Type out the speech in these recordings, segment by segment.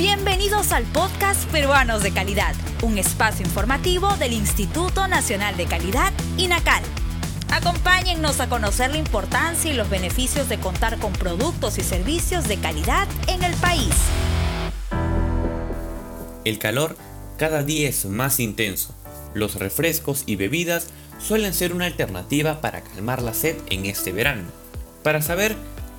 Bienvenidos al podcast Peruanos de Calidad, un espacio informativo del Instituto Nacional de Calidad, INACAL. Acompáñennos a conocer la importancia y los beneficios de contar con productos y servicios de calidad en el país. El calor cada día es más intenso. Los refrescos y bebidas suelen ser una alternativa para calmar la sed en este verano. Para saber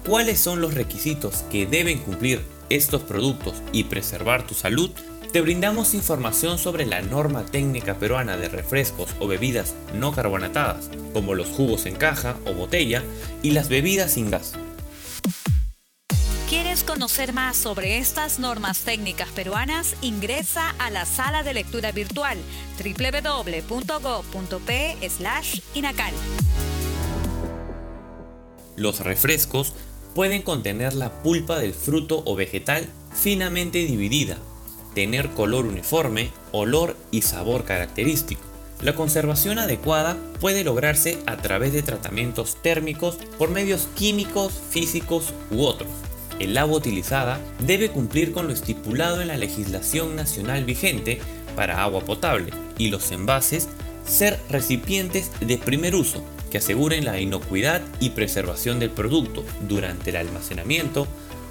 cuáles son los requisitos que deben cumplir estos productos y preservar tu salud, te brindamos información sobre la norma técnica peruana de refrescos o bebidas no carbonatadas, como los jugos en caja o botella y las bebidas sin gas. ¿Quieres conocer más sobre estas normas técnicas peruanas? Ingresa a la sala de lectura virtual www.go.p/inacal. Los refrescos pueden contener la pulpa del fruto o vegetal finamente dividida, tener color uniforme, olor y sabor característico. La conservación adecuada puede lograrse a través de tratamientos térmicos por medios químicos, físicos u otros. El agua utilizada debe cumplir con lo estipulado en la legislación nacional vigente para agua potable y los envases ser recipientes de primer uso que aseguren la inocuidad y preservación del producto durante el almacenamiento,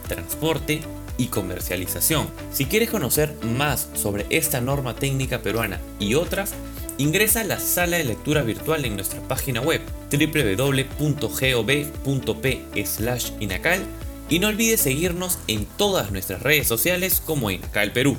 transporte y comercialización. Si quieres conocer más sobre esta norma técnica peruana y otras, ingresa a la sala de lectura virtual en nuestra página web www.gov.p/inacal y no olvides seguirnos en todas nuestras redes sociales como Inacal Perú.